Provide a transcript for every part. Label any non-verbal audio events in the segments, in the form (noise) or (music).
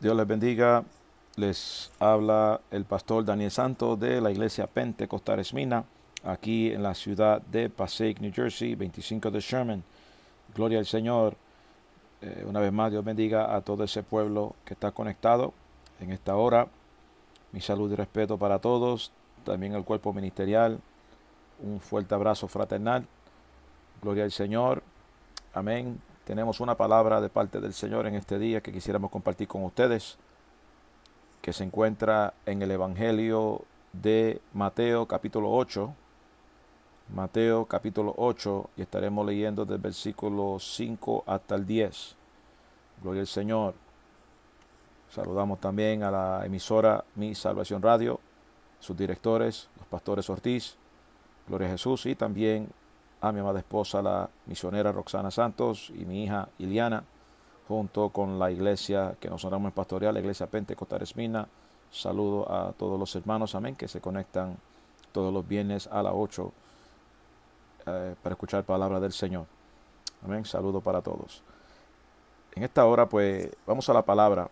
Dios les bendiga. Les habla el pastor Daniel Santos de la iglesia Pentecostal Esmina, aquí en la ciudad de Passaic, New Jersey, 25 de Sherman. Gloria al Señor. Eh, una vez más, Dios bendiga a todo ese pueblo que está conectado en esta hora. Mi salud y respeto para todos, también el cuerpo ministerial. Un fuerte abrazo fraternal. Gloria al Señor. Amén. Tenemos una palabra de parte del Señor en este día que quisiéramos compartir con ustedes, que se encuentra en el Evangelio de Mateo capítulo 8. Mateo capítulo 8 y estaremos leyendo del versículo 5 hasta el 10. Gloria al Señor. Saludamos también a la emisora Mi Salvación Radio, sus directores, los pastores Ortiz, Gloria a Jesús y también a mi amada esposa, la misionera Roxana Santos, y mi hija Iliana, junto con la iglesia que nos honramos en pastoreal, la iglesia Pentecostal Esmina. Saludo a todos los hermanos, amén, que se conectan todos los viernes a las 8 eh, para escuchar palabra del Señor. Amén, saludo para todos. En esta hora, pues, vamos a la palabra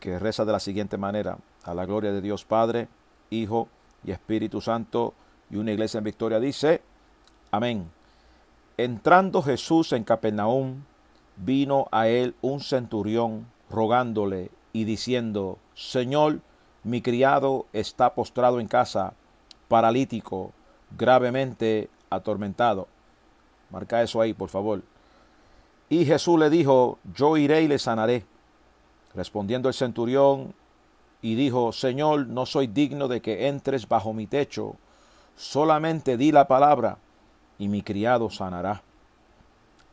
que reza de la siguiente manera, a la gloria de Dios Padre, Hijo y Espíritu Santo, y una iglesia en victoria dice, Amén. Entrando Jesús en Capernaum, vino a él un centurión rogándole y diciendo, Señor, mi criado está postrado en casa, paralítico, gravemente atormentado. Marca eso ahí, por favor. Y Jesús le dijo, yo iré y le sanaré. Respondiendo el centurión y dijo, Señor, no soy digno de que entres bajo mi techo, solamente di la palabra y mi criado sanará.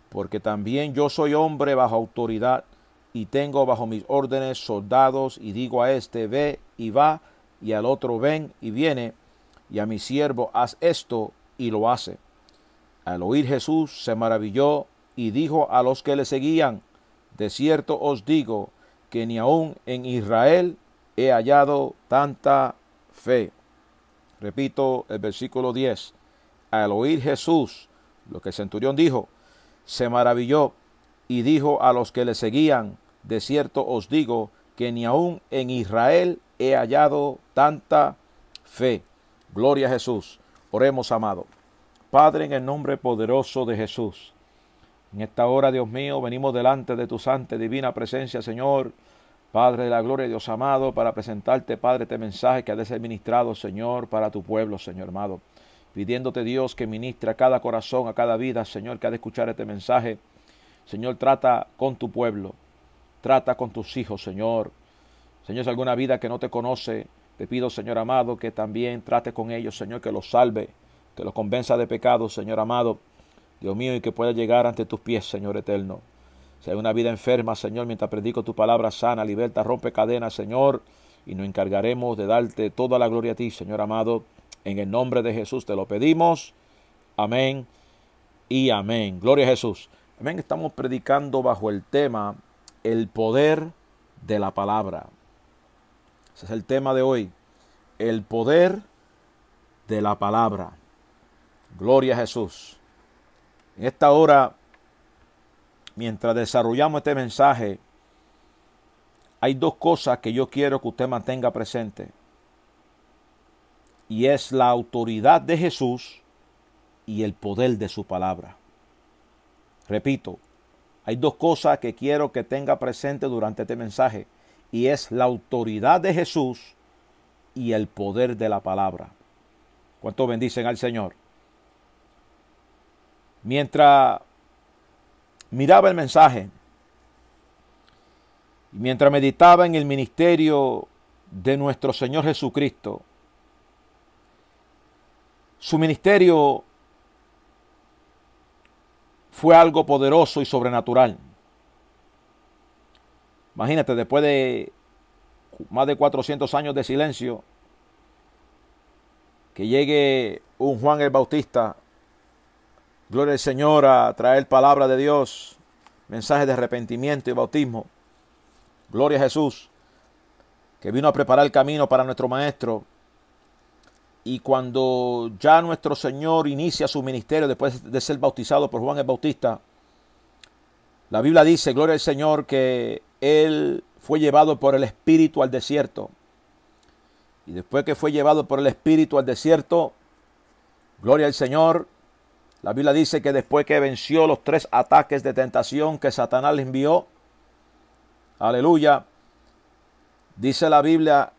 Porque también yo soy hombre bajo autoridad y tengo bajo mis órdenes soldados y digo a este ve y va y al otro ven y viene y a mi siervo haz esto y lo hace. Al oír Jesús se maravilló y dijo a los que le seguían, de cierto os digo que ni aun en Israel he hallado tanta fe. Repito el versículo 10 al oír Jesús lo que el centurión dijo, se maravilló y dijo a los que le seguían, de cierto os digo que ni aun en Israel he hallado tanta fe. Gloria a Jesús. Oremos, amado. Padre, en el nombre poderoso de Jesús. En esta hora, Dios mío, venimos delante de tu santa y divina presencia, Señor. Padre de la gloria, Dios amado, para presentarte, Padre, este mensaje que ha de ser ministrado, Señor, para tu pueblo, Señor amado pidiéndote Dios que ministre a cada corazón, a cada vida, Señor, que ha de escuchar este mensaje. Señor, trata con tu pueblo, trata con tus hijos, Señor. Señor, si alguna vida que no te conoce, te pido, Señor amado, que también trate con ellos, Señor, que los salve, que los convenza de pecado, Señor amado. Dios mío, y que pueda llegar ante tus pies, Señor eterno. Si hay una vida enferma, Señor, mientras predico tu palabra sana, liberta, rompe cadenas, Señor, y nos encargaremos de darte toda la gloria a ti, Señor amado en el nombre de Jesús te lo pedimos. Amén y amén. Gloria a Jesús. Amén. Estamos predicando bajo el tema el poder de la palabra. Ese es el tema de hoy. El poder de la palabra. Gloria a Jesús. En esta hora, mientras desarrollamos este mensaje, hay dos cosas que yo quiero que usted mantenga presente y es la autoridad de Jesús y el poder de su palabra. Repito, hay dos cosas que quiero que tenga presente durante este mensaje y es la autoridad de Jesús y el poder de la palabra. ¿Cuánto bendicen al Señor? Mientras miraba el mensaje, mientras meditaba en el ministerio de nuestro Señor Jesucristo, su ministerio fue algo poderoso y sobrenatural. Imagínate, después de más de 400 años de silencio, que llegue un Juan el Bautista, gloria al Señor, a traer palabra de Dios, mensaje de arrepentimiento y bautismo. Gloria a Jesús, que vino a preparar el camino para nuestro Maestro y cuando ya nuestro Señor inicia su ministerio después de ser bautizado por Juan el Bautista, La Biblia dice, gloria al Señor, que él fue llevado por el Espíritu al desierto. Y después que fue llevado por el Espíritu al desierto, gloria al Señor, la Biblia dice que después que venció los tres ataques de tentación que Satanás le envió, aleluya, dice la Biblia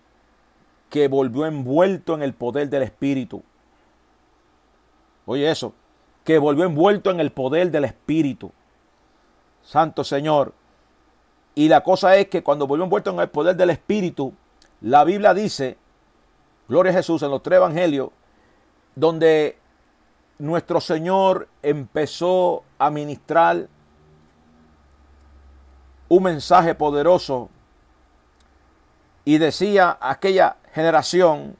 que volvió envuelto en el poder del Espíritu. Oye eso, que volvió envuelto en el poder del Espíritu. Santo Señor. Y la cosa es que cuando volvió envuelto en el poder del Espíritu, la Biblia dice, Gloria a Jesús, en los tres evangelios, donde nuestro Señor empezó a ministrar un mensaje poderoso y decía aquella generación,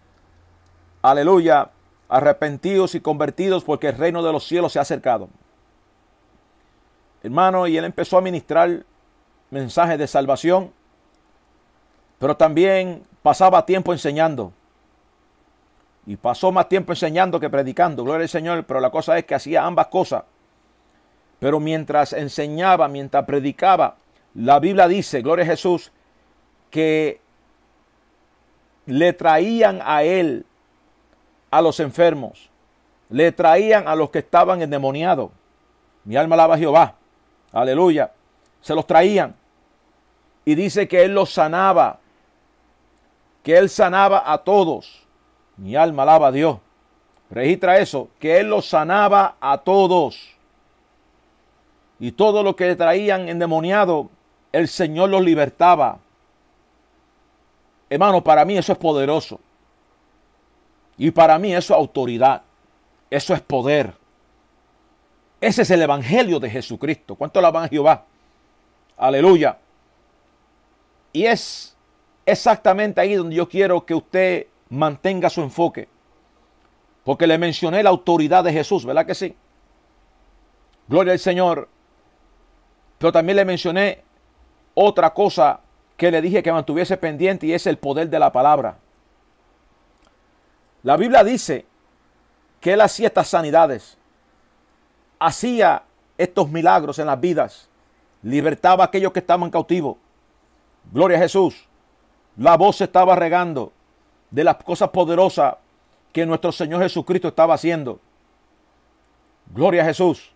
aleluya, arrepentidos y convertidos porque el reino de los cielos se ha acercado. Hermano, y él empezó a ministrar mensajes de salvación, pero también pasaba tiempo enseñando. Y pasó más tiempo enseñando que predicando, gloria al Señor, pero la cosa es que hacía ambas cosas. Pero mientras enseñaba, mientras predicaba, la Biblia dice, gloria a Jesús, que le traían a él a los enfermos, le traían a los que estaban endemoniados. Mi alma alaba a Jehová. Aleluya. Se los traían. Y dice que él los sanaba. Que él sanaba a todos. Mi alma alaba a Dios. Registra eso. Que él los sanaba a todos. Y todo lo que le traían endemoniado, el Señor los libertaba. Hermano, para mí eso es poderoso. Y para mí eso es autoridad. Eso es poder. Ese es el Evangelio de Jesucristo. ¿Cuánto la van a Jehová? Aleluya. Y es exactamente ahí donde yo quiero que usted mantenga su enfoque. Porque le mencioné la autoridad de Jesús, ¿verdad que sí? Gloria al Señor. Pero también le mencioné otra cosa que le dije que mantuviese pendiente y es el poder de la palabra. La Biblia dice que él hacía estas sanidades, hacía estos milagros en las vidas, libertaba a aquellos que estaban cautivos. Gloria a Jesús. La voz se estaba regando de las cosas poderosas que nuestro Señor Jesucristo estaba haciendo. Gloria a Jesús.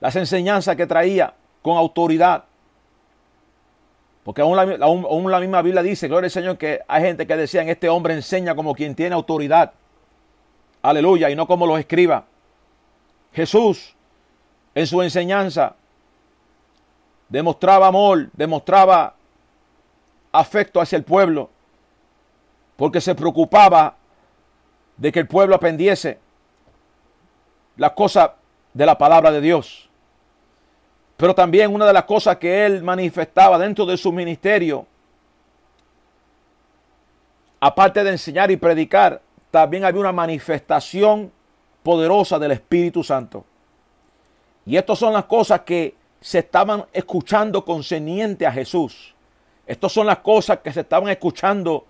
Las enseñanzas que traía con autoridad. Porque aún la, misma Biblia dice, gloria al Señor, que hay gente que decían, este hombre enseña como quien tiene autoridad. Aleluya, y no como los escriba. Jesús, en su enseñanza, demostraba amor, demostraba afecto hacia el pueblo, porque se preocupaba de que el pueblo aprendiese las cosas de la palabra de Dios. Pero también una de las cosas que él manifestaba dentro de su ministerio, aparte de enseñar y predicar, también había una manifestación poderosa del Espíritu Santo. Y estas son las cosas que se estaban escuchando concerniente a Jesús. Estas son las cosas que se estaban escuchando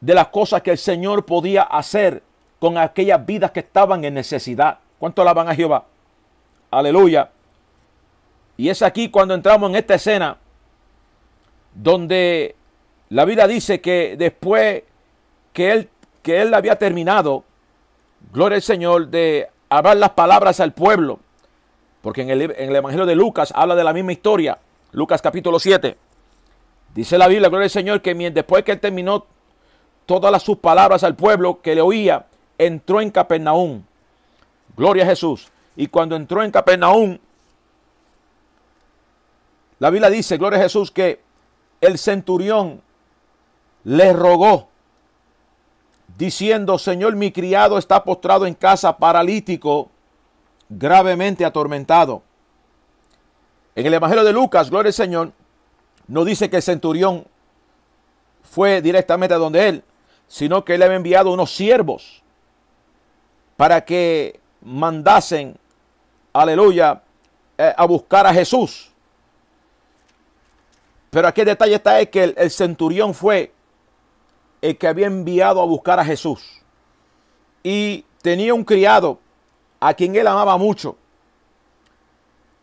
de las cosas que el Señor podía hacer con aquellas vidas que estaban en necesidad. ¿Cuánto alaban a Jehová? Aleluya. Y es aquí cuando entramos en esta escena donde la Biblia dice que después que él, que él había terminado, gloria al Señor, de hablar las palabras al pueblo, porque en el, Evangelio de Lucas habla de la misma historia, Lucas capítulo 7, dice la Biblia, gloria al Señor, que después que él terminó todas las, sus palabras al pueblo que le oía, entró en Capernaum. Gloria a Jesús. Y cuando entró en Capernaum, la Biblia dice, gloria a Jesús, que el centurión le rogó, diciendo, Señor, mi criado está postrado en casa paralítico, gravemente atormentado. En el Evangelio de Lucas, gloria al Señor, no dice que el centurión fue directamente a donde él, sino que él había enviado unos siervos para que mandasen, aleluya, eh, a buscar a Jesús. Pero aquí el detalle está es que el, centurión fue el que había enviado a buscar a Jesús. Y tenía un criado a quien él amaba mucho.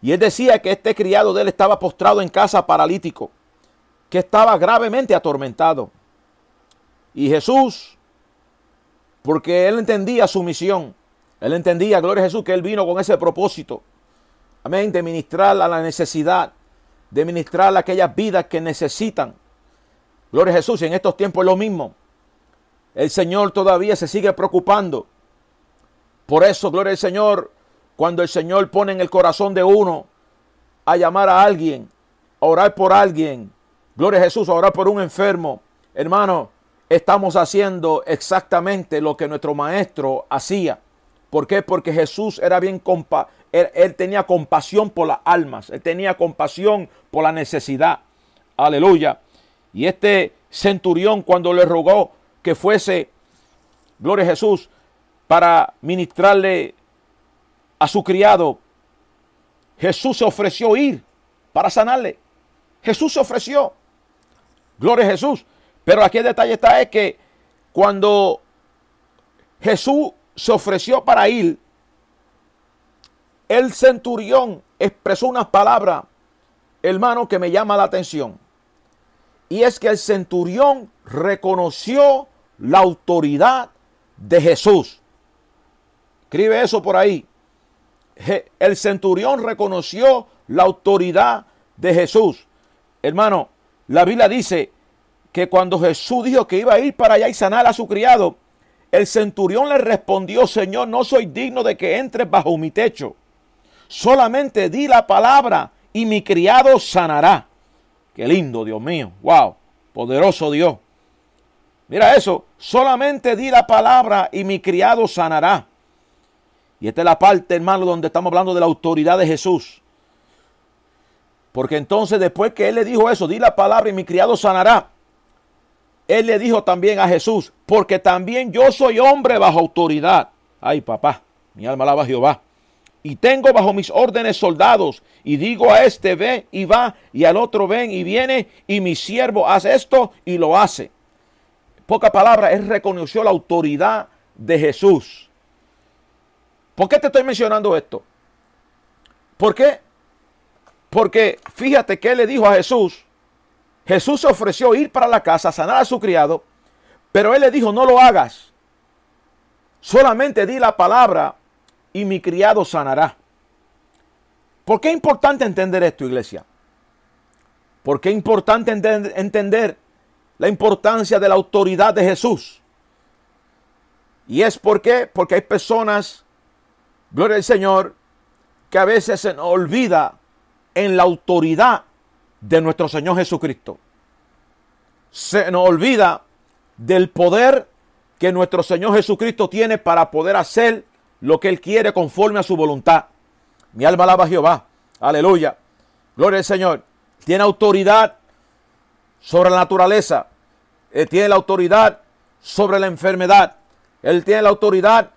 Y él decía que este criado de él estaba postrado en casa paralítico, que estaba gravemente atormentado. Y Jesús, porque él entendía su misión, él entendía, gloria a Jesús, que él vino con ese propósito. Amén, de ministrar a la necesidad, de ministrar aquellas vidas que necesitan. Gloria a Jesús, y en estos tiempos es lo mismo. El Señor todavía se sigue preocupando. Por eso, gloria al Señor, cuando el Señor pone en el corazón de uno a llamar a alguien, a orar por alguien, gloria a Jesús, a orar por un enfermo, hermano, estamos haciendo exactamente lo que nuestro maestro hacía. ¿Por qué? Porque Jesús era bien compa él, tenía compasión por las almas, él tenía compasión por la necesidad. Aleluya. Y este centurión cuando le rogó que fuese, gloria a Jesús, para ministrarle a su criado, Jesús se ofreció ir para sanarle. Jesús se ofreció. Gloria a Jesús. Pero aquí el detalle está es que cuando Jesús se ofreció para ir, el centurión expresó unas palabras, hermano, que me llama la atención. Y es que el centurión reconoció la autoridad de Jesús. Escribe eso por ahí. El centurión reconoció la autoridad de Jesús. Hermano, la Biblia dice que cuando Jesús dijo que iba a ir para allá y sanar a su criado, el centurión le respondió, Señor, no soy digno de que entres bajo mi techo. Solamente di la palabra y mi criado sanará. Qué lindo, Dios mío. Wow, poderoso Dios. Mira eso, solamente di la palabra y mi criado sanará. Y esta es la parte, hermano, donde estamos hablando de la autoridad de Jesús. Porque entonces después que él le dijo eso, di la palabra y mi criado sanará. Él le dijo también a Jesús, porque también yo soy hombre bajo autoridad. Ay, papá, mi alma alaba a Jehová. Y tengo bajo mis órdenes soldados. Y digo a este ve y va, y al otro ven y viene, y mi siervo hace esto y lo hace. Poca palabra, él reconoció la autoridad de Jesús. ¿Por qué te estoy mencionando esto? ¿Por qué? Porque fíjate que le dijo a Jesús, Jesús se ofreció ir para la casa, sanar a su criado, pero él le dijo, no lo hagas. Solamente di la palabra y mi criado sanará. ¿Por qué es importante entender esto, iglesia? ¿Por qué es importante entender la importancia de la autoridad de Jesús? Y es porque, porque hay personas, gloria al Señor, que a veces se nos olvida en la autoridad de nuestro Señor Jesucristo. Se nos olvida del poder que nuestro Señor Jesucristo tiene para poder hacer lo que Él quiere conforme a su voluntad. Mi alma alaba a Jehová. Aleluya. Gloria al Señor. Tiene autoridad sobre la naturaleza. Él tiene la autoridad sobre la enfermedad. Él tiene la autoridad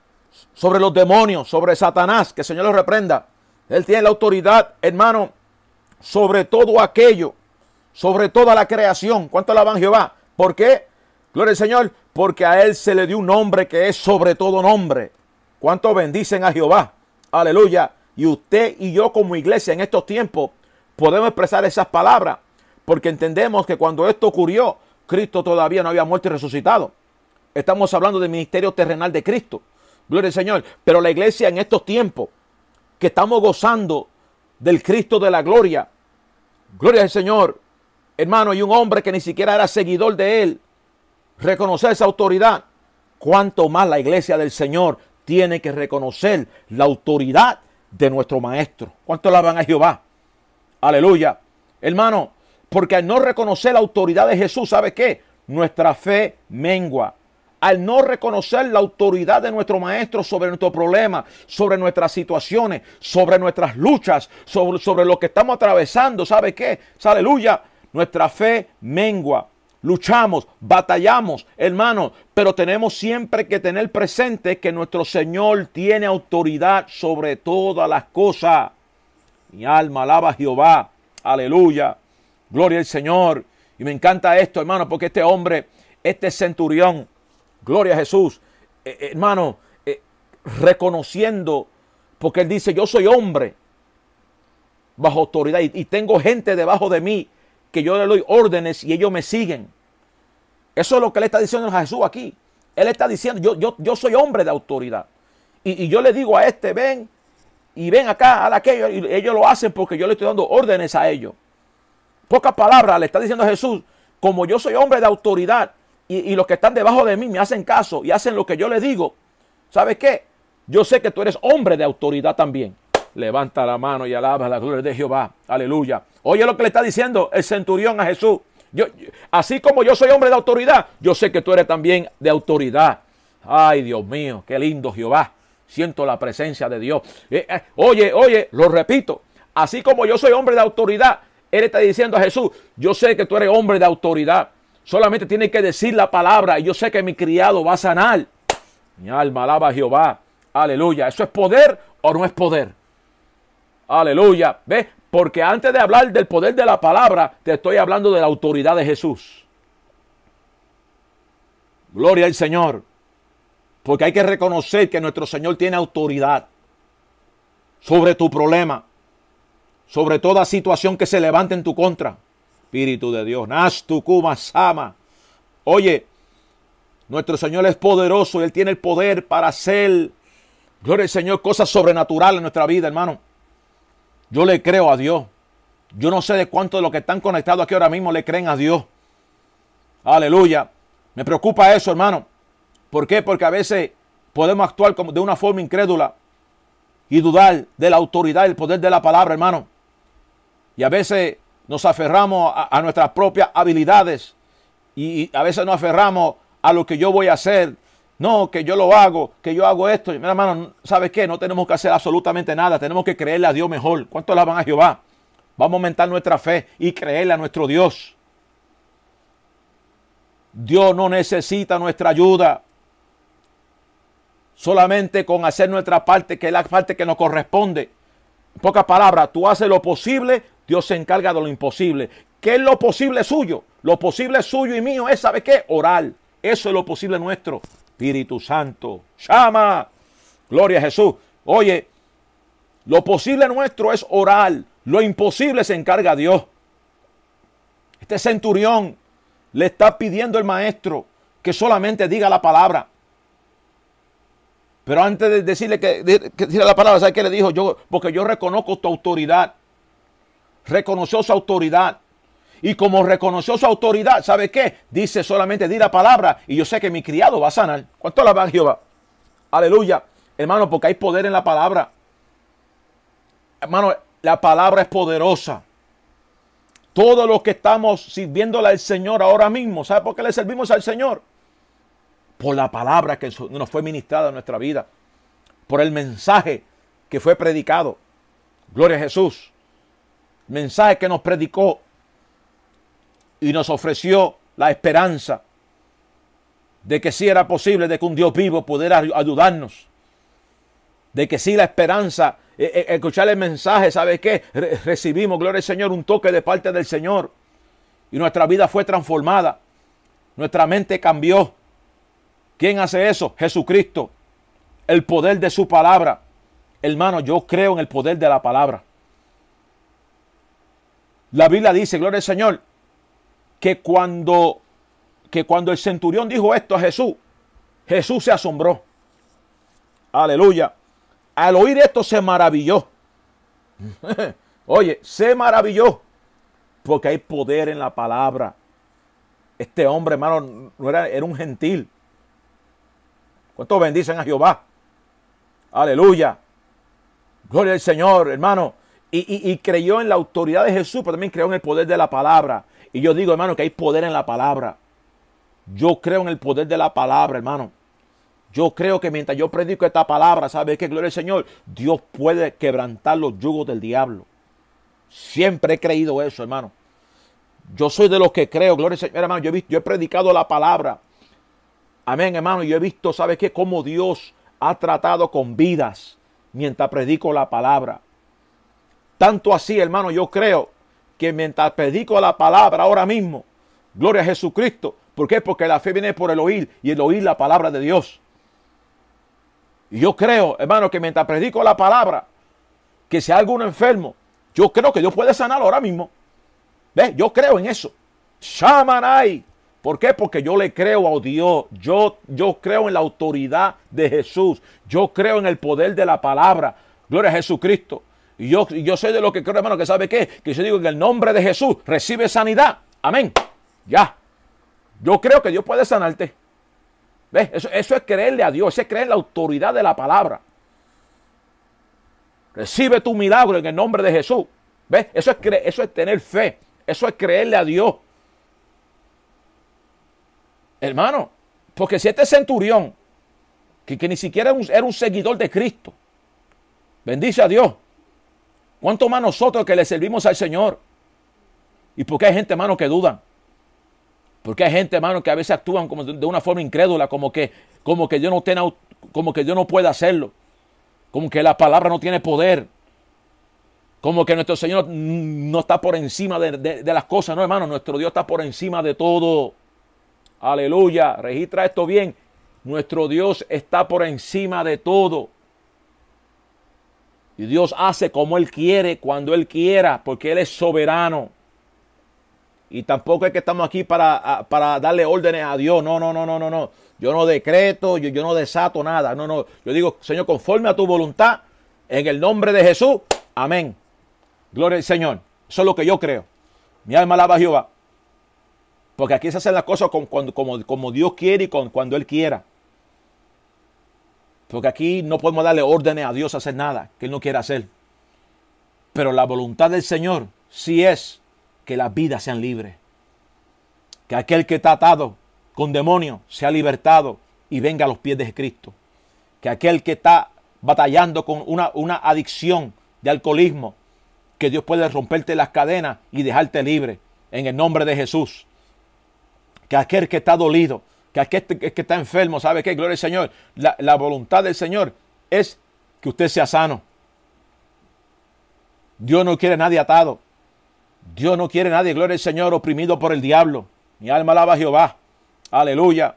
sobre los demonios, sobre Satanás. Que el Señor lo reprenda. Él tiene la autoridad, hermano, sobre todo aquello, sobre toda la creación. ¿Cuánto alaban Jehová? ¿Por qué? Gloria al Señor. Porque a Él se le dio un nombre que es sobre todo nombre. ¿Cuánto bendicen a Jehová? Aleluya. Y usted y yo como iglesia en estos tiempos podemos expresar esas palabras porque entendemos que cuando esto ocurrió, Cristo todavía no había muerto y resucitado. Estamos hablando del ministerio terrenal de Cristo. Gloria al Señor. Pero la iglesia en estos tiempos que estamos gozando del Cristo de la gloria. Gloria al Señor. Hermano, y un hombre que ni siquiera era seguidor de él, reconocer esa autoridad. Cuanto más la iglesia del Señor tiene que reconocer la autoridad de nuestro Maestro. ¿Cuánto alaban a Jehová? Aleluya. Hermano, porque al no reconocer la autoridad de Jesús, ¿sabe qué? Nuestra fe mengua. Al no reconocer la autoridad de nuestro Maestro sobre nuestro problema, sobre nuestras situaciones, sobre nuestras luchas, sobre, sobre lo que estamos atravesando, ¿sabe qué? Aleluya. Nuestra fe mengua luchamos, batallamos, hermanos, pero tenemos siempre que tener presente que nuestro Señor tiene autoridad sobre todas las cosas. Mi alma alaba a Jehová, aleluya, gloria al Señor. Y me encanta esto, hermano, porque este hombre, este centurión, gloria a Jesús, eh, eh, hermano, eh, reconociendo, porque él dice, yo soy hombre. bajo autoridad y, y tengo gente debajo de mí que yo le doy órdenes y ellos me siguen. Eso es lo que le está diciendo a Jesús aquí. Él está diciendo, yo, yo, yo soy hombre de autoridad. Y, y, yo le digo a este, ven y ven acá, a aquello. Y ellos lo hacen porque yo le estoy dando órdenes a ellos. Pocas palabras le está diciendo a Jesús, como yo soy hombre de autoridad y, y, los que están debajo de mí me hacen caso y hacen lo que yo les digo. ¿Sabes qué? Yo sé que tú eres hombre de autoridad también. Levanta la mano y alaba la gloria de Jehová. Aleluya. Oye lo que le está diciendo el centurión a Jesús. Así como yo soy hombre de autoridad, yo sé que tú eres también de autoridad. Ay, Dios mío, qué lindo Jehová. Siento la presencia de Dios. Eh, eh, oye, oye, lo repito. Así como yo soy hombre de autoridad, Él está diciendo a Jesús, yo sé que tú eres hombre de autoridad. Solamente tienes que decir la palabra y yo sé que mi criado va a sanar. Mi alma alaba a Jehová. Aleluya. ¿Eso es poder o no es poder? Aleluya. ¿Ves? Porque antes de hablar del poder de la palabra, te estoy hablando de la autoridad de Jesús. Gloria al Señor. Porque hay que reconocer que nuestro Señor tiene autoridad sobre tu problema, sobre toda situación que se levante en tu contra. Espíritu de Dios, Nastu Kuma Sama. Oye, nuestro Señor es poderoso y Él tiene el poder para hacer, gloria al Señor, cosas sobrenaturales en nuestra vida, hermano. Yo le creo a Dios. Yo no sé de cuántos de los que están conectados aquí ahora mismo le creen a Dios. Aleluya. Me preocupa eso, hermano. ¿Por qué? Porque a veces podemos actuar como de una forma incrédula y dudar de la autoridad y el poder de la palabra, hermano. Y a veces nos aferramos a, a nuestras propias habilidades y, y, a veces nos aferramos a lo que yo voy a hacer. No, que yo lo hago, que yo hago esto. Y, hermano, ¿sabes qué? No tenemos que hacer absolutamente nada. Tenemos que creerle a Dios mejor. ¿Cuánto alaban a Jehová? Vamos a aumentar nuestra fe y creerle a nuestro Dios. Dios no necesita nuestra ayuda. Solamente con hacer nuestra parte, que es la parte que nos corresponde. En pocas palabras, tú haces lo posible, Dios se encarga de lo imposible. ¿Qué es lo posible suyo? Lo posible suyo y mío es, ¿sabe qué? Orar. Eso es lo posible nuestro. Espíritu Santo, llama. Gloria a Jesús. Oye, lo posible nuestro es orar. Lo imposible se encarga Dios. Este centurión le está pidiendo al maestro que solamente diga la palabra. Pero antes de decirle que, de, que diga la palabra, ¿sabe qué le dijo? Yo, porque yo reconozco tu autoridad. Reconoció su autoridad. Y como reconoció su autoridad, ¿sabe qué? Dice solamente di la palabra y yo sé que mi criado va a sanar. ¿Cuánto la va Jehová? Aleluya. Hermano, porque hay poder en la palabra. Hermano, la palabra es poderosa. Todos los que estamos sirviéndole al Señor ahora mismo, ¿sabe por qué le servimos al Señor? Por la palabra que nos fue ministrada en nuestra vida. Por el mensaje que fue predicado. Gloria a Jesús. Mensaje que nos predicó y nos ofreció la esperanza de que sí era posible, de que un Dios vivo pudiera ayudarnos. De que sí la esperanza, eh, eh, escuchar el mensaje, ¿sabe qué? Re recibimos, gloria al Señor, un toque de parte del Señor. Y nuestra vida fue transformada. Nuestra mente cambió. ¿Quién hace eso? Jesucristo. El poder de su palabra. Hermano, yo creo en el poder de la palabra. La Biblia dice, gloria al Señor, que cuando, que cuando el centurión dijo esto a Jesús, Jesús se asombró. Aleluya. Al oír esto se maravilló. (laughs) Oye, se maravilló. Porque hay poder en la palabra. Este hombre, hermano, no era, era un gentil. ¿Cuántos bendicen a Jehová? Aleluya. Gloria al Señor, hermano. Y, y, y, creyó en la autoridad de Jesús, pero también creyó en el poder de la palabra. Y yo digo, hermano, que hay poder en la palabra. Yo creo en el poder de la palabra, hermano. Yo creo que mientras yo predico esta palabra, ¿sabe qué? Gloria al Señor. Dios puede quebrantar los yugos del diablo. Siempre he creído eso, hermano. Yo soy de los que creo, gloria al Señor, hermano. Yo he, visto, yo he predicado la palabra. Amén, hermano. Yo he visto, ¿sabe qué? Cómo Dios ha tratado con vidas mientras predico la palabra. Tanto así, hermano, yo creo que mientras predico la palabra ahora mismo, gloria a Jesucristo. ¿Por qué? Porque la fe viene por el oír y el oír la palabra de Dios. Y yo creo, hermano, que mientras predico la palabra, que si hay alguno enfermo, Yo creo que Dios puede sanar ahora mismo. ¿Ves? Yo creo en eso. Shamanai. ¿Por qué? Porque yo le creo a Dios. Yo, yo creo en la autoridad de Jesús. Yo creo en el poder de la palabra. Gloria a Jesucristo. Y yo, yo soy de lo que creo, hermano, que sabe qué. Que yo digo en el nombre de Jesús recibe sanidad. Amén. Ya. Yo creo que Dios puede sanarte. ¿Ves? Eso, eso es creerle a Dios. Eso es creer en la autoridad de la palabra. Recibe tu milagro en el nombre de Jesús. ¿Ves? Eso es, eso es tener fe. Eso es creerle a Dios. Hermano, porque si este centurión, que, ni siquiera era un, seguidor de Cristo, bendice a Dios, ¿cuánto más nosotros que le servimos al Señor? ¿Y porque hay gente, hermano, que dudan? Porque hay gente, hermano, que a veces actúan como de, una forma incrédula, como que, como que Dios no tiene, como que Dios no puede hacerlo, como que la palabra no tiene poder, como que nuestro Señor no está por encima de, de las cosas, no, hermano, nuestro Dios está por encima de todo. Aleluya. Registra esto bien. Nuestro Dios está por encima de todo. Y Dios hace como Él quiere, cuando Él quiera, porque Él es soberano. Y tampoco es que estamos aquí para, para darle órdenes a Dios. No, no, no, no, no, no. Yo no decreto, yo, yo no desato nada. No, no. Yo digo, Señor, conforme a tu voluntad, en el nombre de Jesús. Amén. Gloria al Señor. Eso es lo que yo creo. Mi alma alaba a Jehová. Porque aquí se hacen las cosas como, como, Dios quiere y con, cuando Él quiera. Porque aquí no podemos darle órdenes a Dios a hacer nada que Él no quiera hacer. Pero la voluntad del Señor sí es que las vidas sean libres. Que aquel que está atado con demonios sea libertado y venga a los pies de Cristo. Que aquel que está batallando con una, una adicción de alcoholismo, que Dios puede romperte las cadenas y dejarte libre en el nombre de Jesús que aquel que está dolido, que aquel que está enfermo, ¿sabe qué? Gloria al Señor. La, voluntad del Señor es que usted sea sano. Dios no quiere a nadie atado. Dios no quiere a nadie, gloria al Señor, oprimido por el diablo. Mi alma alaba a Jehová. Aleluya.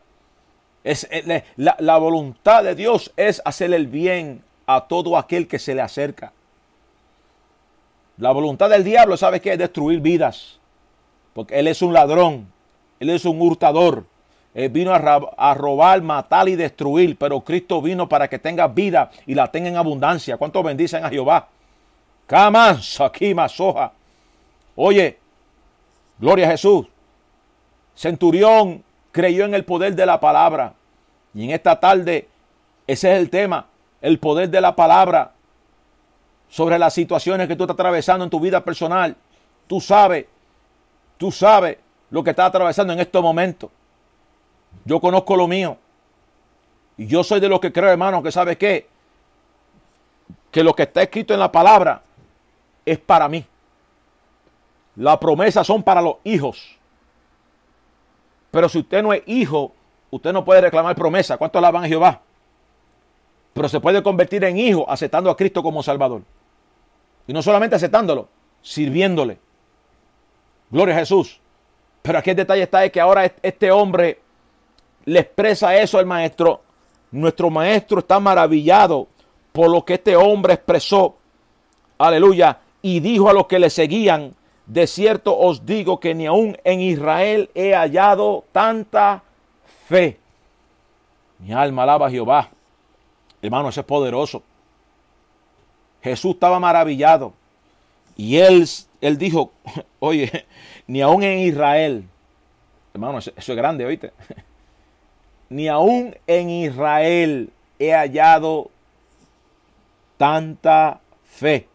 Es, la, la, voluntad de Dios es hacer el bien a todo aquel que se le acerca. La voluntad del diablo, ¿sabe qué? Es destruir vidas. Porque él es un ladrón. Él es un hurtador. Él vino a, robar, matar y destruir, pero Cristo vino para que tenga vida y la tenga en abundancia. ¿Cuántos bendicen a Jehová? Camas, aquí soja. Oye, gloria a Jesús. Centurión creyó en el poder de la palabra. Y en esta tarde, ese es el tema, el poder de la palabra sobre las situaciones que tú estás atravesando en tu vida personal. Tú sabes, tú sabes lo que está atravesando en estos momentos. Yo conozco lo mío. Y yo soy de los que creo, hermano, que sabe qué? Que lo que está escrito en la palabra es para mí. Las promesas son para los hijos. Pero si usted no es hijo, usted no puede reclamar promesa. ¿Cuánto alaban a Jehová? Pero se puede convertir en hijo aceptando a Cristo como Salvador. Y no solamente aceptándolo, sirviéndole. Gloria a Jesús. Pero aquí el detalle está es que ahora este hombre le expresa eso al maestro. Nuestro maestro está maravillado por lo que este hombre expresó. Aleluya. Y dijo a los que le seguían, de cierto os digo que ni aún en Israel he hallado tanta fe. Mi alma alaba a Jehová. Hermano, ese es poderoso. Jesús estaba maravillado. Y él, él dijo, (laughs) oye, (laughs) ni aún en Israel, hermano, eso, es grande, oíste, (laughs) ni aún en Israel he hallado tanta fe.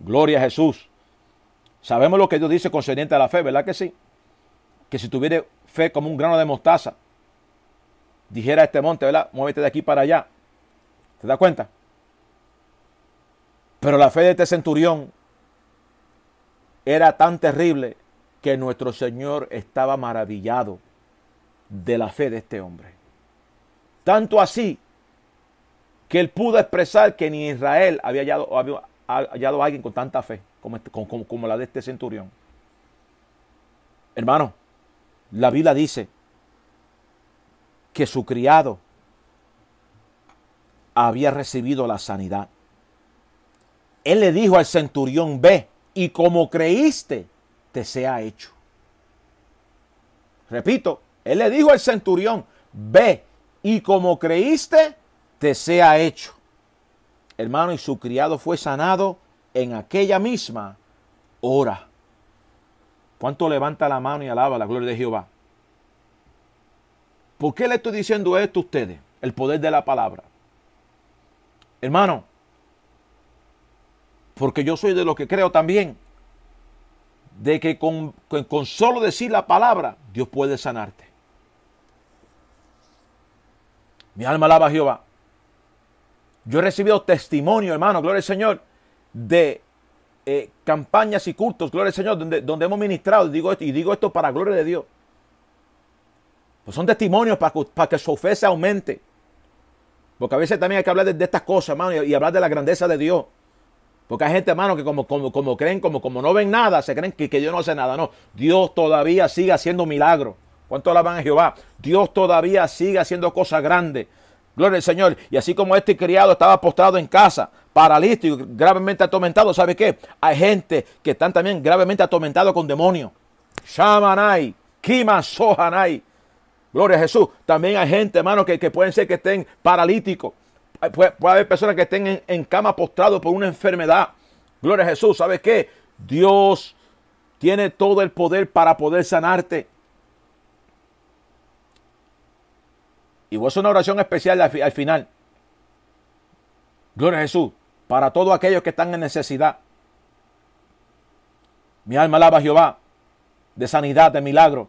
Gloria a Jesús. Sabemos lo que Dios dice concerniente a la fe, ¿verdad que sí? Que si tuviera fe como un grano de mostaza, dijera este monte, ¿verdad? Muévete de aquí para allá. ¿Te das cuenta? Pero la fe de este centurión era tan terrible que nuestro Señor estaba maravillado de la fe de este hombre. Tanto así que él pudo expresar que ni Israel había hallado, a alguien con tanta fe como, este, como, como la de este centurión. Hermano, la Biblia dice que su criado había recibido la sanidad. Él le dijo al centurión, ve, y como creíste, te sea hecho. Repito, él le dijo al centurión, ve, y como creíste, te sea hecho. Hermano, y su criado fue sanado en aquella misma hora. ¿Cuánto levanta la mano y alaba la gloria de Jehová? ¿Por qué le estoy diciendo esto a ustedes? El poder de la palabra. Hermano, porque yo soy de lo que creo también, de que con, con, solo decir la palabra, Dios puede sanarte. Mi alma alaba a Jehová. Yo he recibido testimonio, hermano, gloria al Señor, de eh, campañas y cultos, gloria al Señor, donde, donde hemos ministrado, y digo, esto, y digo para gloria de Dios. Pues son testimonios para, que su fe se aumente. Porque a veces también hay que hablar de, estas cosas, hermano, y, hablar de la grandeza de Dios. Porque hay gente, hermano, que como, como, como creen, como, como no ven nada, se creen que, que, Dios no hace nada. No, Dios todavía sigue haciendo milagros. ¿Cuánto alaban a Jehová? Dios todavía sigue haciendo cosas grandes. Gloria al Señor. Y así como este criado estaba postrado en casa, paralítico, gravemente atormentado, ¿sabe qué? Hay gente que están también gravemente atormentados con demonios. Shamanai, Kima Sohanai. Gloria a Jesús. También hay gente, hermano, que, pueden ser que estén paralíticos. Puede, haber personas que estén en, cama postrados por una enfermedad. Gloria a Jesús. ¿Sabes qué? Dios tiene todo el poder para poder sanarte. Y voy a hacer una oración especial al, al final. Gloria a Jesús. Para todos aquellos que están en necesidad. Mi alma alaba a Jehová. De sanidad, de milagro.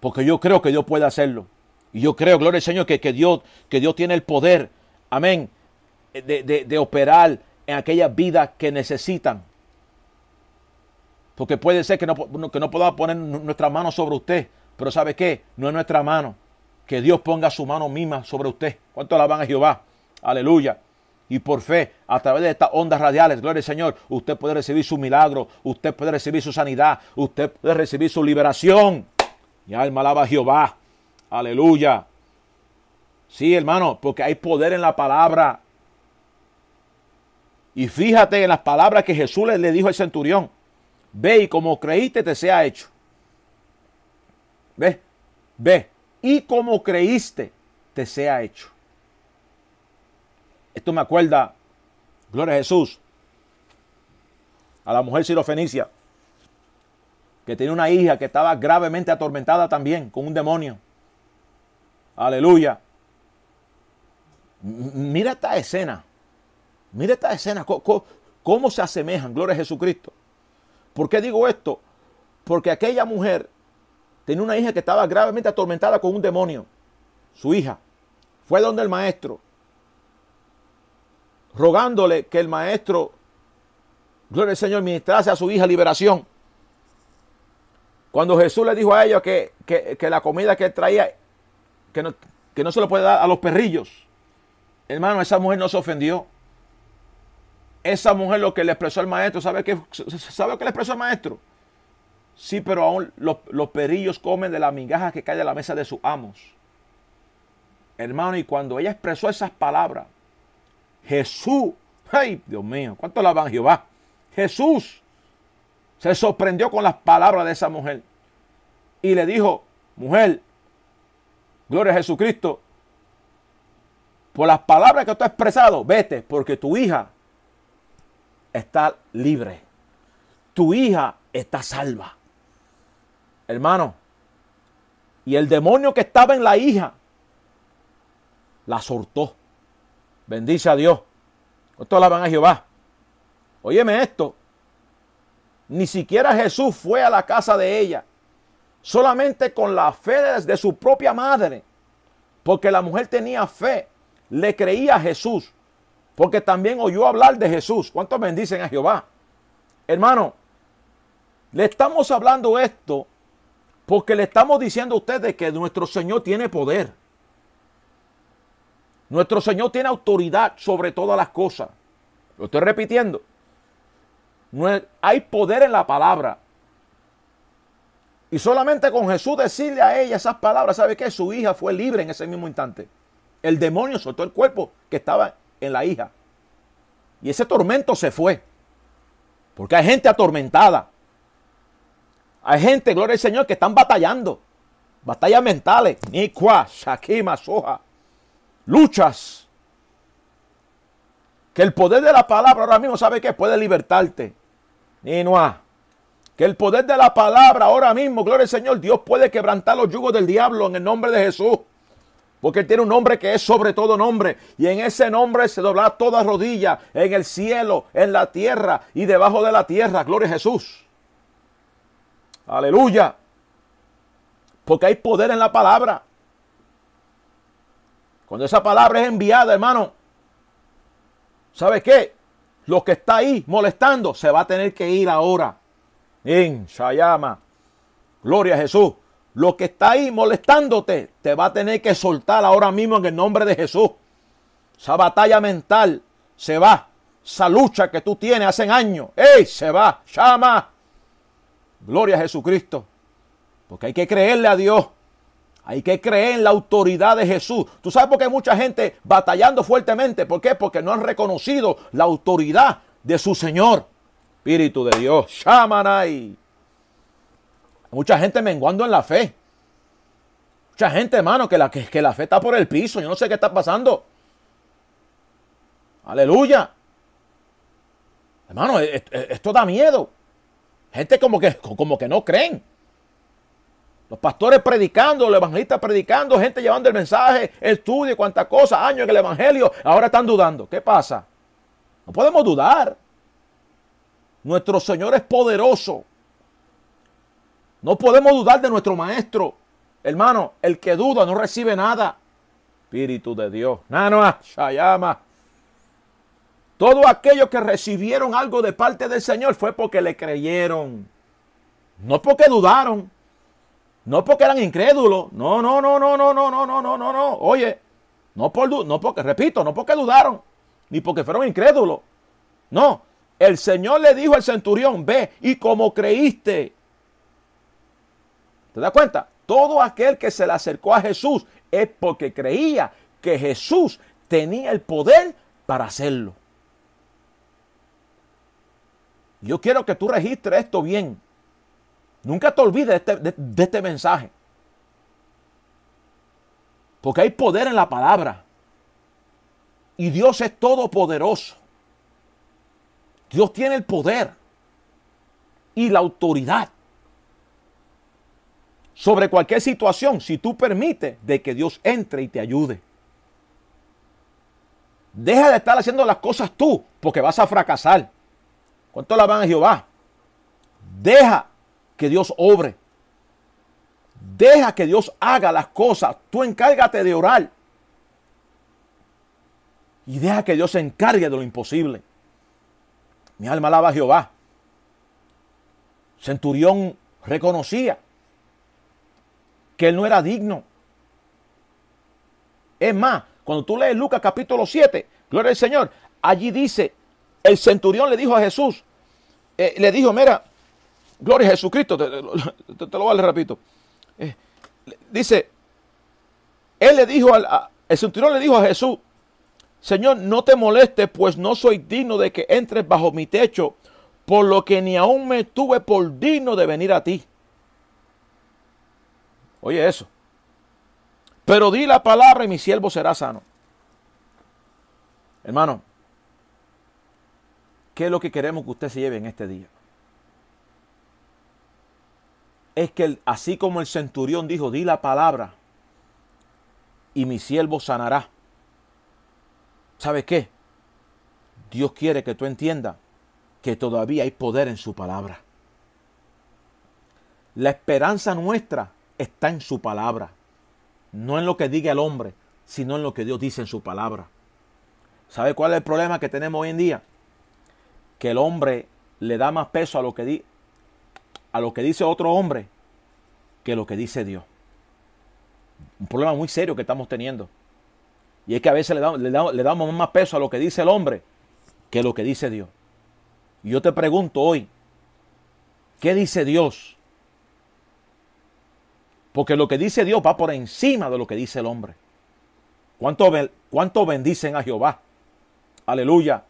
Porque yo creo que Dios puede hacerlo. Y yo creo, gloria al Señor, que, que, Dios, que Dios tiene el poder, amén, de, operar en aquellas vidas que necesitan. Porque puede ser que no, que no podamos poner nuestra mano sobre usted. Pero ¿sabe qué? No es nuestra mano. Que Dios ponga su mano misma sobre usted. ¿Cuánto van a Jehová? Aleluya. Y por fe, a través de estas ondas radiales, gloria al Señor, usted puede recibir su milagro, usted puede recibir su sanidad, usted puede recibir su liberación. Mi alma alaba a Jehová. Aleluya. Sí, hermano, porque hay poder en la palabra. Y fíjate en las palabras que Jesús le dijo al centurión. Ve y como creíste te sea hecho. Ve, ve. Y como creíste te sea hecho. Esto me acuerda, gloria a Jesús, a la mujer sirofenicia que tenía una hija que estaba gravemente atormentada también con un demonio. Aleluya. Mira esta escena. Mira esta escena. ¿Cómo, se asemejan? Gloria a Jesucristo. ¿Por qué digo esto? Porque aquella mujer tenía una hija que estaba gravemente atormentada con un demonio. Su hija. Fue donde el maestro. Rogándole que el maestro, gloria al Señor, ministrase a su hija liberación. Cuando Jesús le dijo a ellos que, la comida que traía, que no, que no se lo puede dar a los perrillos, hermano, esa mujer no se ofendió. Esa mujer lo que le expresó el maestro, ¿sabe qué, sabe qué le expresó el maestro? Sí, pero aún los, los perrillos comen de la migaja que cae de la mesa de sus amos. Hermano, y cuando ella expresó esas palabras, Jesús, ay Dios mío, ¿cuánto la van Jehová? Jesús se sorprendió con las palabras de esa mujer y le dijo, mujer, gloria a Jesucristo, por las palabras que tú has expresado, vete, porque tu hija está libre. Tu hija está salva. Hermano, y el demonio que estaba en la hija la soltó. Bendice a Dios. Esto la van a Jehová. Óyeme esto. Ni siquiera Jesús fue a la casa de ella. Solamente con la fe de su propia madre. Porque la mujer tenía fe. Le creía a Jesús. Porque también oyó hablar de Jesús. ¿Cuántos bendicen a Jehová? Hermano, le estamos hablando esto porque le estamos diciendo a ustedes que nuestro Señor tiene poder. Nuestro Señor tiene autoridad sobre todas las cosas. Lo estoy repitiendo hay poder en la palabra. Y solamente con Jesús decirle a ella esas palabras, ¿sabe qué? Su hija fue libre en ese mismo instante. El demonio soltó el cuerpo que estaba en la hija. Y ese tormento se fue. Porque hay gente atormentada. Hay gente, gloria al Señor, que están batallando. Batallas mentales. Nikwa, Shakima, Soja. Luchas. Que el poder de la palabra ahora mismo, ¿sabe qué? Puede libertarte. Ninua. Que el poder de la palabra ahora mismo, gloria al Señor, Dios puede quebrantar los yugos del diablo en el nombre de Jesús. Porque Él tiene un nombre que es sobre todo nombre. Y en ese nombre se dobla toda rodilla en el cielo, en la tierra y debajo de la tierra. Gloria a Jesús. Aleluya. Porque hay poder en la palabra. Cuando esa palabra es enviada, hermano, ¿sabe qué? Lo que está ahí molestando se va a tener que ir ahora. En Shayama. Gloria a Jesús. Lo que está ahí molestándote, te va a tener que soltar ahora mismo en el nombre de Jesús. Esa batalla mental se va. Esa lucha que tú tienes hace años, ¡ey! Se va. Llama. Gloria a Jesucristo. Porque hay que creerle a Dios. Hay que creer en la autoridad de Jesús. ¿Tú sabes por qué hay mucha gente batallando fuertemente? ¿Por qué? Porque no han reconocido la autoridad de su Señor. Espíritu de Dios. Shamanai. Mucha gente menguando en la fe. Mucha gente, hermano, que la, que, la fe está por el piso. Yo no sé qué está pasando. Aleluya. Hermano, e, e, esto da miedo. Gente como que, como que no creen. Los pastores predicando, los evangelistas predicando, gente llevando el mensaje, estudio, cuántas cosas, años en el evangelio, ahora están dudando. ¿Qué pasa? No podemos dudar. Nuestro Señor es poderoso. No podemos dudar de nuestro maestro. Hermano, el que duda no recibe nada. Espíritu de Dios. Nanoa, Shayama. Todos aquellos que recibieron algo de parte del Señor fue porque le creyeron. No porque dudaron. No porque eran incrédulos. No, no, no, no, no, no, no, no, no, no, no. Oye, no por no porque, repito, no porque dudaron, ni porque fueron incrédulos. No, el Señor le dijo al centurión, ve y como creíste, ¿Te das cuenta? Todo aquel que se le acercó a Jesús es porque creía que Jesús tenía el poder para hacerlo. Yo quiero que tú registres esto bien. Nunca te olvides de este, de este mensaje. Porque hay poder en la palabra. Y Dios es todopoderoso. Dios tiene el poder y la autoridad sobre cualquier situación si tú permites de que Dios entre y te ayude. Deja de estar haciendo las cosas tú porque vas a fracasar. ¿Cuánto la van a Jehová? Deja que Dios obre. Deja que Dios haga las cosas. Tú encárgate de orar. Y deja que Dios se encargue de lo imposible. Mi alma alaba a Jehová. Centurión reconocía que él no era digno. Es más, cuando tú lees Lucas capítulo 7, gloria al Señor, allí dice, el centurión le dijo a Jesús, eh, le dijo, mira, gloria a Jesucristo, te, lo voy a leer repito. Eh, dice, él le dijo, al, el centurión le dijo a Jesús, Señor, no te molestes, pues no soy digno de que entres bajo mi techo, por lo que ni aún me tuve por digno de venir a ti. Oye eso. Pero di la palabra y mi siervo será sano. Hermano, ¿qué es lo que queremos que usted se lleve en este día? Es que así como el centurión dijo, di la palabra y mi siervo sanará. ¿Sabe qué? Dios quiere que tú entiendas que todavía hay poder en su palabra. La esperanza nuestra está en su palabra. No en lo que diga el hombre, sino en lo que Dios dice en su palabra. ¿Sabe cuál es el problema que tenemos hoy en día? Que el hombre le da más peso a lo que, di a lo que dice otro hombre que lo que dice Dios. Un problema muy serio que estamos teniendo. Y es que a veces le, le damos más peso a lo que dice el hombre que lo que dice Dios. Y yo te pregunto hoy, ¿qué dice Dios? Porque lo que dice Dios va por encima de lo que dice el hombre. ¿Cuánto, cuánto bendicen a Jehová? Aleluya.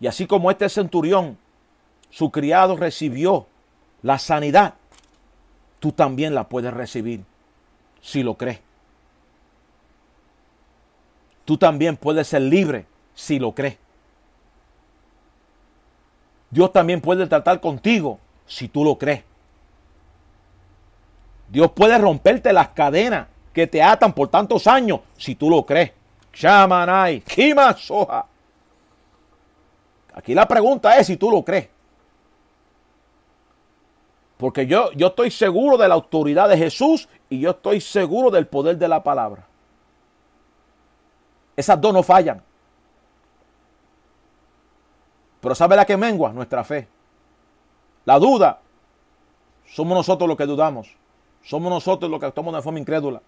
Y así como este centurión, su criado recibió la sanidad, tú también la puedes recibir si lo crees. Tú también puedes ser libre si lo crees. Dios también puede tratar contigo si tú lo crees. Dios puede romperte las cadenas que te atan por tantos años si tú lo crees. Shamanai, Kima Soja. Aquí la pregunta es si tú lo crees. Porque yo, yo estoy seguro de la autoridad de Jesús y yo estoy seguro del poder de la palabra. Esas dos no fallan. Pero ¿sabe la que mengua? Nuestra fe. La duda. Somos nosotros los que dudamos. Somos nosotros los que actuamos de forma incrédula.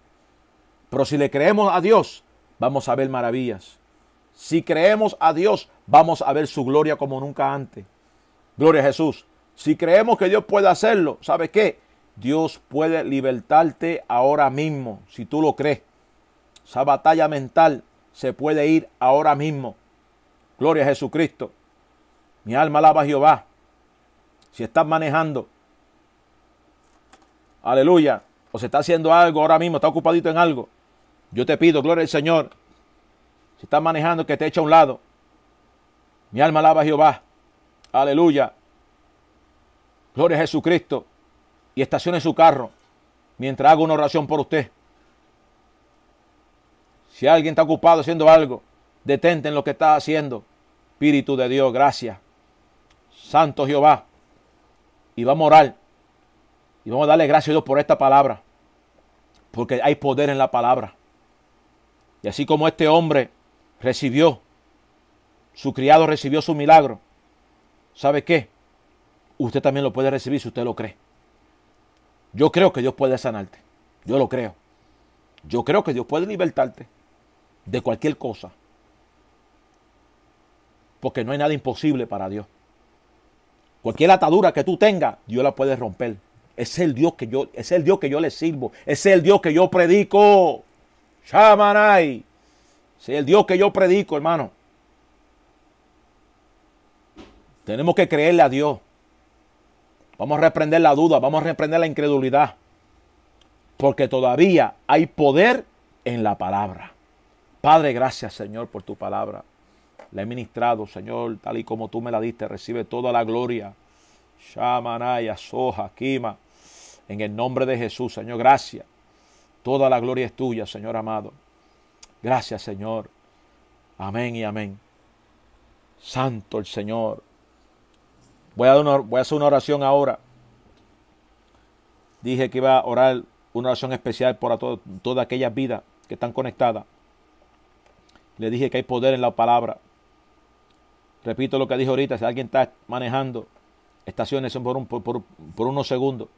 Pero si le creemos a Dios, vamos a ver maravillas. Si creemos a Dios, vamos a ver su gloria como nunca antes. Gloria a Jesús. Si creemos que Dios puede hacerlo, ¿sabe qué? Dios puede libertarte ahora mismo, si tú lo crees. Esa batalla mental se puede ir ahora mismo. Gloria a Jesucristo. Mi alma alaba a Jehová. Si estás manejando, aleluya, o se está haciendo algo ahora mismo, está ocupadito en algo, yo te pido, gloria al Señor, si estás manejando, que te eche a un lado. Mi alma alaba a Jehová. Aleluya. Gloria a Jesucristo. Y estacione su carro mientras hago una oración por usted. Si alguien está ocupado haciendo algo, detente en lo que está haciendo. Espíritu de Dios, gracias. Santo Jehová. Y vamos a orar. Y vamos a darle gracias a Dios por esta palabra. Porque hay poder en la palabra. Y así como este hombre recibió, su criado recibió su milagro, ¿sabe qué? Usted también lo puede recibir si usted lo cree. Yo creo que Dios puede sanarte. Yo lo creo. Yo creo que Dios puede libertarte de cualquier cosa. Porque no hay nada imposible para Dios. Cualquier atadura que tú tengas, Dios la puede romper. Es el Dios que yo, es el Dios que yo le sirvo. Es el Dios que yo predico. Shamanai. Es el Dios que yo predico, hermano. Tenemos que creerle a Dios. Vamos a reprender la duda, vamos a reprender la incredulidad. Porque todavía hay poder en la palabra. Padre, gracias Señor por tu palabra. La he ministrado, Señor, tal y como tú me la diste. Recibe toda la gloria. Shamanaya, Soja, Kima. En el nombre de Jesús, Señor, gracias. Toda la gloria es tuya, Señor amado. Gracias, Señor. Amén y amén. Santo el Señor. Voy a, hacer una oración ahora. Dije que iba a orar una oración especial por todas aquellas vidas que están conectadas. Le dije que hay poder en la palabra. Repito lo que dije ahorita, si alguien está manejando estaciones por, por, unos segundos,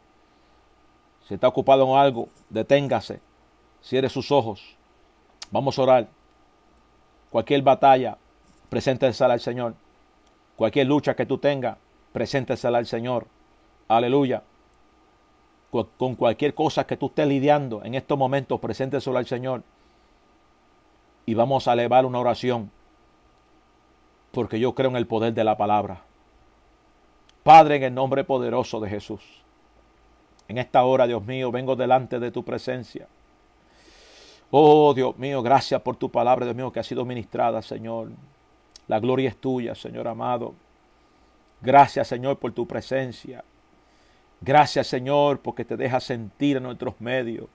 si está ocupado en algo, deténgase, cierre sus ojos, vamos a orar. Cualquier batalla, preséntesela al Señor. Cualquier lucha que tú tengas, preséntesela al Señor. Aleluya. Con cualquier cosa que tú estés lidiando en estos momentos, preséntesela al Señor. Y vamos a elevar una oración porque yo creo en el poder de la palabra. Padre, en el nombre poderoso de Jesús, en esta hora, Dios mío, vengo delante de tu presencia. Oh, Dios mío, gracias por tu palabra, Dios mío, que ha sido ministrada, Señor. La gloria es tuya, Señor amado. Gracias, Señor, por tu presencia. Gracias, Señor, porque te dejas sentir en nuestros medios.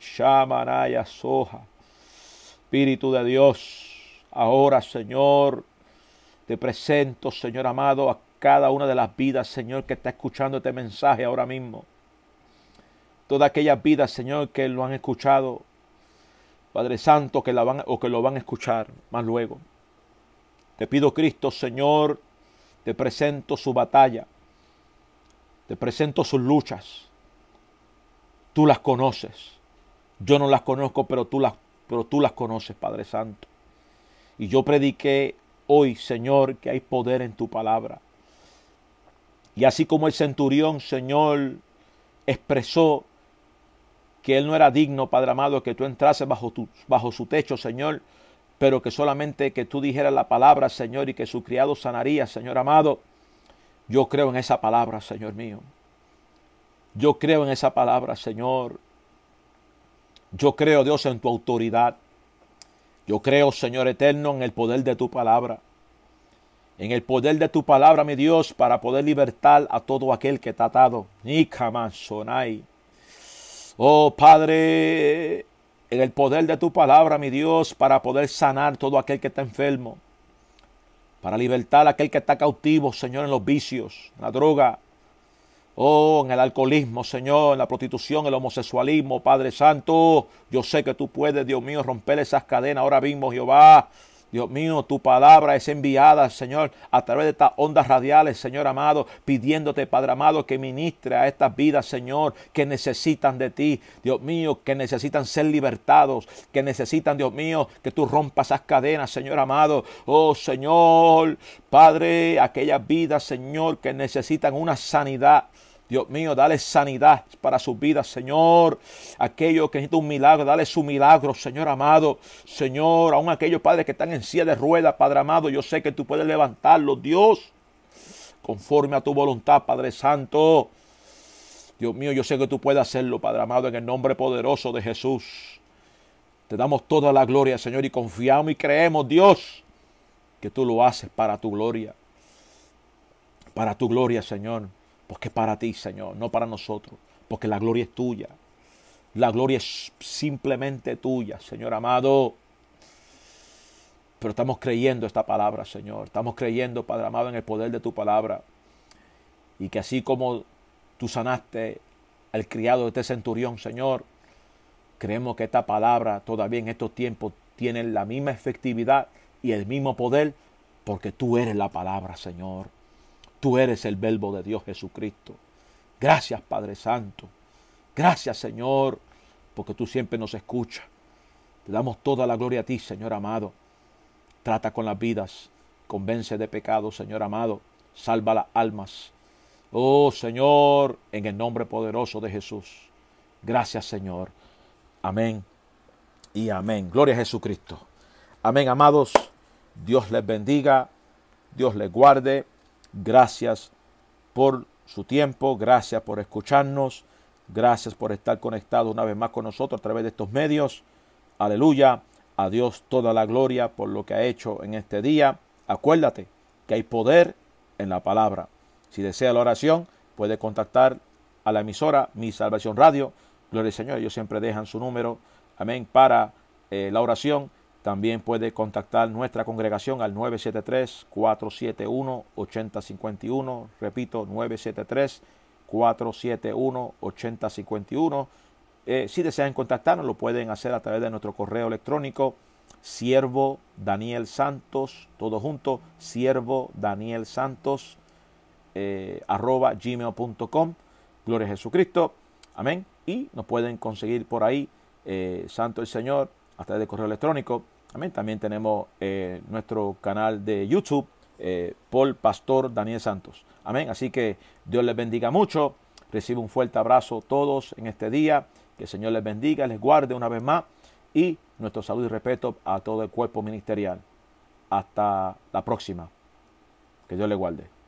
Shamanaya Soja. Espíritu de Dios, ahora, Señor, te presento, Señor amado, a cada una de las vidas, Señor, que está escuchando este mensaje ahora mismo. Todas aquellas vidas, Señor, que lo han escuchado, Padre Santo, que la van o que lo van a escuchar más luego. Te pido, Cristo, Señor, te presento su batalla. Te presento sus luchas. Tú las conoces. Yo no las conozco, pero tú las, pero tú las conoces, Padre Santo. Y yo prediqué hoy, Señor, que hay poder en tu palabra. Y así como el centurión, Señor, expresó que él no era digno, Padre amado, que tú entrases bajo, bajo su techo, Señor. pero que solamente que tú dijeras la palabra, Señor, y que su criado sanaría, Señor amado. Yo creo en esa palabra, Señor mío. Yo creo en esa palabra, Señor. Yo creo, Dios, en tu autoridad. Yo creo, Señor eterno, en el poder de tu palabra. En el poder de tu palabra, mi Dios, para poder libertar a todo aquel que está atado. Sonai. Oh Padre, en el poder de tu palabra, mi Dios, para poder sanar todo aquel que está enfermo, para libertar a aquel que está cautivo, Señor, en los vicios, en la droga, oh, en el alcoholismo, Señor, en la prostitución, el homosexualismo, Padre Santo. Yo sé que tú puedes, Dios mío, romper esas cadenas ahora mismo, Jehová. Dios mío, tu palabra es enviada, Señor, a través de estas ondas radiales, Señor amado, pidiéndote, Padre amado, que ministre a estas vidas, Señor, que necesitan de ti, Dios mío, que necesitan ser libertados, que necesitan, Dios mío, que tú rompas esas cadenas, Señor amado. Oh, Señor, Padre, aquellas vidas, Señor, que necesitan una sanidad. Dios mío, dale sanidad para sus vidas, Señor. Aquellos que necesitan un milagro, dale su milagro, Señor amado. Señor, aún aquellos padres que están en silla de ruedas, Padre amado, yo sé que tú puedes levantarlos, Dios, conforme a tu voluntad, Padre Santo. Dios mío, yo sé que tú puedes hacerlo, Padre amado, en el nombre poderoso de Jesús. Te damos toda la gloria, Señor, y confiamos y creemos, Dios, que tú lo haces para tu gloria. Para tu gloria, Señor. Porque para ti, Señor, no para nosotros. Porque la gloria es tuya. La gloria es simplemente tuya, Señor amado. Pero estamos creyendo esta palabra, Señor. Estamos creyendo, Padre amado, en el poder de tu palabra. Y que así como tú sanaste al criado de este centurión, Señor, creemos que esta palabra todavía en estos tiempos tiene la misma efectividad y el mismo poder porque tú eres la palabra, Señor. Tú eres el verbo de Dios Jesucristo. Gracias Padre Santo. Gracias Señor, porque tú siempre nos escuchas. Te damos toda la gloria a ti, Señor amado. Trata con las vidas, convence de pecado, Señor amado. Salva las almas. Oh Señor, en el nombre poderoso de Jesús. Gracias Señor. Amén y amén. Gloria a Jesucristo. Amén, amados. Dios les bendiga. Dios les guarde. Gracias por su tiempo, gracias por escucharnos, gracias por estar conectado una vez más con nosotros a través de estos medios. Aleluya, a Dios toda la gloria por lo que ha hecho en este día. Acuérdate que hay poder en la palabra. Si desea la oración, puede contactar a la emisora Mi Salvación Radio. Gloria al Señor, ellos siempre dejan su número, amén, para eh, la oración también puede contactar nuestra congregación al 973-471-8051. Repito, 973-471-8051. Eh, si desean contactarnos, lo pueden hacer a través de nuestro correo electrónico siervo Daniel Santos, todo junto, siervo Daniel Santos, eh, arroba gmail.com. Gloria a Jesucristo. Amén. Y nos pueden conseguir por ahí, eh, Santo el Señor, a través de correo electrónico. Amén. También tenemos eh, nuestro canal de YouTube, eh, Paul Pastor Daniel Santos. Amén. Así que Dios les bendiga mucho. Recibe un fuerte abrazo todos en este día. Que el Señor les bendiga, les guarde una vez más. Y nuestro saludo y respeto a todo el cuerpo ministerial. Hasta la próxima. Que Dios les guarde.